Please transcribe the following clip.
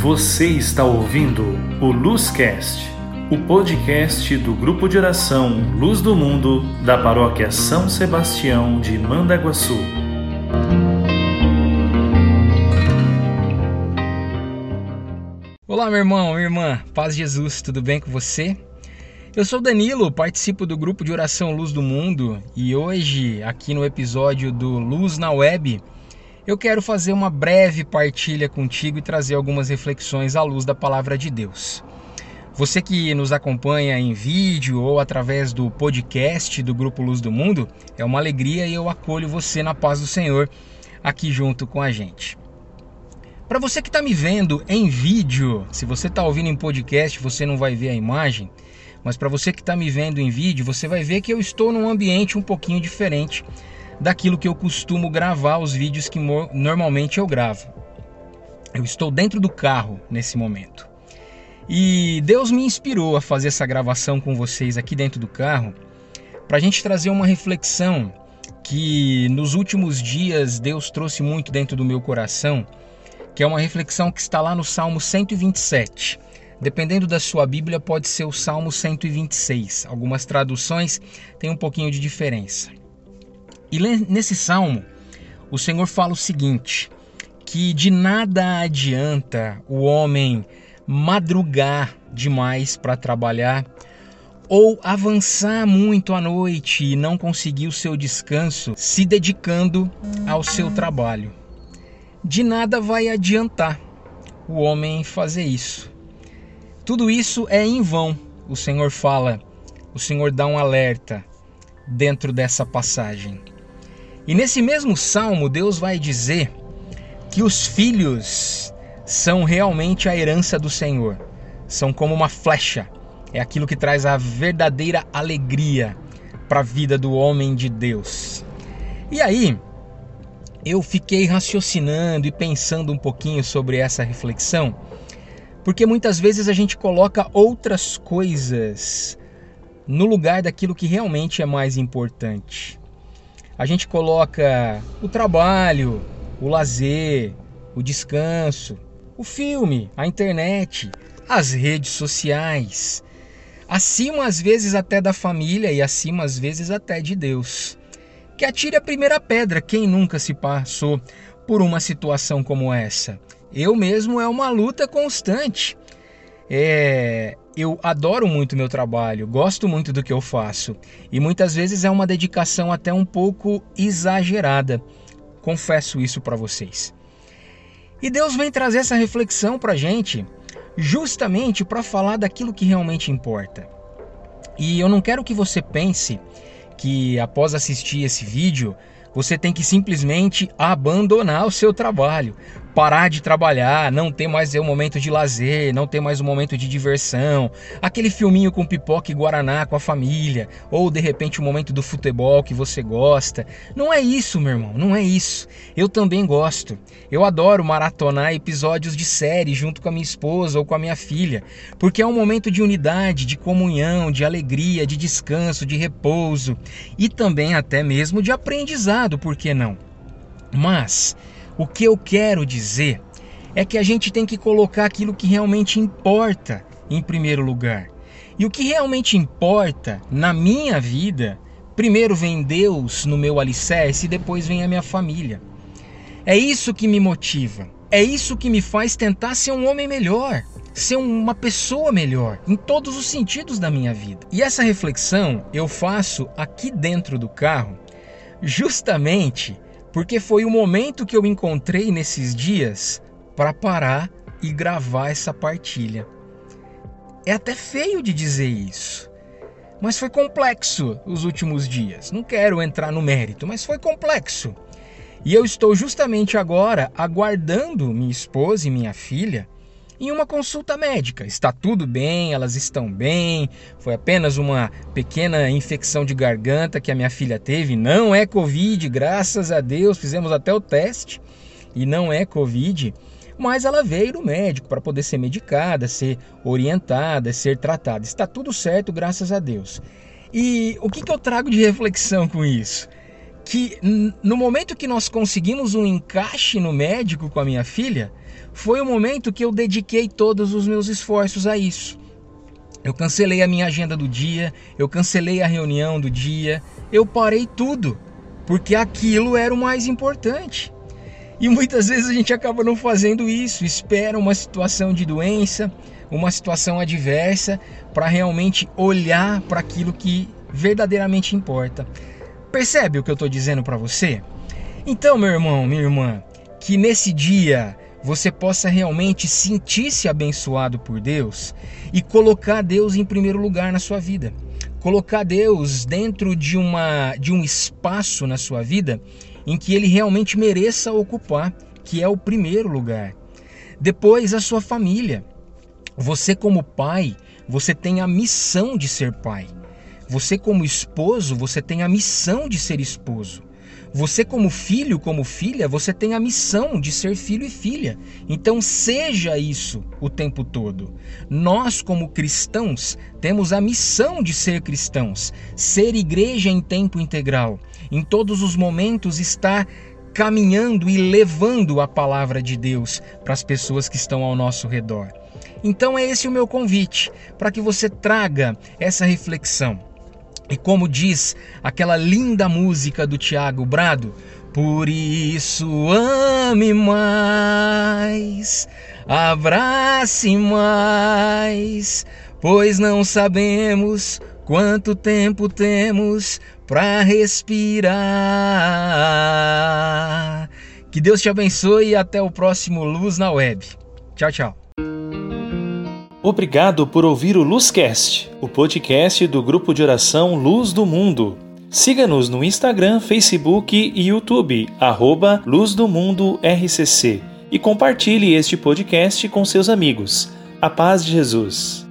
Você está ouvindo o Luzcast, o podcast do grupo de oração Luz do Mundo da paróquia São Sebastião de Mandaguaçu. Olá, meu irmão, minha irmã, paz Jesus, tudo bem com você? Eu sou Danilo, participo do grupo de oração Luz do Mundo e hoje, aqui no episódio do Luz na Web, eu quero fazer uma breve partilha contigo e trazer algumas reflexões à luz da palavra de Deus. Você que nos acompanha em vídeo ou através do podcast do Grupo Luz do Mundo, é uma alegria e eu acolho você na paz do Senhor aqui junto com a gente. Para você que está me vendo em vídeo, se você está ouvindo em podcast, você não vai ver a imagem, mas para você que está me vendo em vídeo, você vai ver que eu estou num ambiente um pouquinho diferente daquilo que eu costumo gravar os vídeos que normalmente eu gravo. Eu estou dentro do carro nesse momento. E Deus me inspirou a fazer essa gravação com vocês aqui dentro do carro para a gente trazer uma reflexão que nos últimos dias Deus trouxe muito dentro do meu coração, que é uma reflexão que está lá no Salmo 127. Dependendo da sua Bíblia, pode ser o Salmo 126. Algumas traduções têm um pouquinho de diferença. E nesse salmo, o Senhor fala o seguinte: que de nada adianta o homem madrugar demais para trabalhar ou avançar muito à noite e não conseguir o seu descanso se dedicando ao seu trabalho. De nada vai adiantar o homem fazer isso. Tudo isso é em vão, o Senhor fala, o Senhor dá um alerta dentro dessa passagem. E nesse mesmo salmo, Deus vai dizer que os filhos são realmente a herança do Senhor. São como uma flecha. É aquilo que traz a verdadeira alegria para a vida do homem de Deus. E aí, eu fiquei raciocinando e pensando um pouquinho sobre essa reflexão, porque muitas vezes a gente coloca outras coisas no lugar daquilo que realmente é mais importante a gente coloca o trabalho, o lazer, o descanso, o filme, a internet, as redes sociais, acima às vezes até da família e acima às vezes até de Deus. Que atire a primeira pedra quem nunca se passou por uma situação como essa. Eu mesmo é uma luta constante. É, eu adoro muito meu trabalho, gosto muito do que eu faço e muitas vezes é uma dedicação até um pouco exagerada. Confesso isso para vocês. E Deus vem trazer essa reflexão para gente, justamente para falar daquilo que realmente importa. E eu não quero que você pense que após assistir esse vídeo você tem que simplesmente abandonar o seu trabalho, parar de trabalhar, não ter mais o momento de lazer, não ter mais o momento de diversão, aquele filminho com pipoca e guaraná com a família, ou de repente o momento do futebol que você gosta. Não é isso, meu irmão, não é isso. Eu também gosto. Eu adoro maratonar episódios de série junto com a minha esposa ou com a minha filha, porque é um momento de unidade, de comunhão, de alegria, de descanso, de repouso e também até mesmo de aprendizado, por que não? Mas o que eu quero dizer é que a gente tem que colocar aquilo que realmente importa em primeiro lugar. E o que realmente importa na minha vida, primeiro vem Deus no meu alicerce e depois vem a minha família. É isso que me motiva. É isso que me faz tentar ser um homem melhor, ser uma pessoa melhor em todos os sentidos da minha vida. E essa reflexão eu faço aqui dentro do carro, justamente porque foi o momento que eu encontrei nesses dias para parar e gravar essa partilha. É até feio de dizer isso, mas foi complexo os últimos dias. Não quero entrar no mérito, mas foi complexo. E eu estou justamente agora aguardando minha esposa e minha filha em uma consulta médica. Está tudo bem, elas estão bem, foi apenas uma pequena infecção de garganta que a minha filha teve, não é Covid, graças a Deus, fizemos até o teste e não é Covid. Mas ela veio no médico para poder ser medicada, ser orientada, ser tratada. Está tudo certo, graças a Deus. E o que, que eu trago de reflexão com isso? Que no momento que nós conseguimos um encaixe no médico com a minha filha, foi o momento que eu dediquei todos os meus esforços a isso. Eu cancelei a minha agenda do dia, eu cancelei a reunião do dia, eu parei tudo, porque aquilo era o mais importante. E muitas vezes a gente acaba não fazendo isso, espera uma situação de doença, uma situação adversa, para realmente olhar para aquilo que verdadeiramente importa. Percebe o que eu estou dizendo para você? Então, meu irmão, minha irmã, que nesse dia você possa realmente sentir-se abençoado por Deus e colocar Deus em primeiro lugar na sua vida. Colocar Deus dentro de, uma, de um espaço na sua vida em que ele realmente mereça ocupar, que é o primeiro lugar. Depois, a sua família. Você, como pai, você tem a missão de ser pai. Você, como esposo, você tem a missão de ser esposo. Você, como filho, como filha, você tem a missão de ser filho e filha. Então, seja isso o tempo todo. Nós, como cristãos, temos a missão de ser cristãos, ser igreja em tempo integral. Em todos os momentos, estar caminhando e levando a palavra de Deus para as pessoas que estão ao nosso redor. Então, é esse o meu convite, para que você traga essa reflexão e como diz aquela linda música do Tiago Brado, por isso ame mais, abrace mais, pois não sabemos quanto tempo temos para respirar. Que Deus te abençoe e até o próximo Luz na Web. Tchau, tchau. Obrigado por ouvir o Luzcast, o podcast do grupo de oração Luz do Mundo. Siga-nos no Instagram, Facebook e YouTube, arroba Luz do Mundo RCC, e compartilhe este podcast com seus amigos. A paz de Jesus.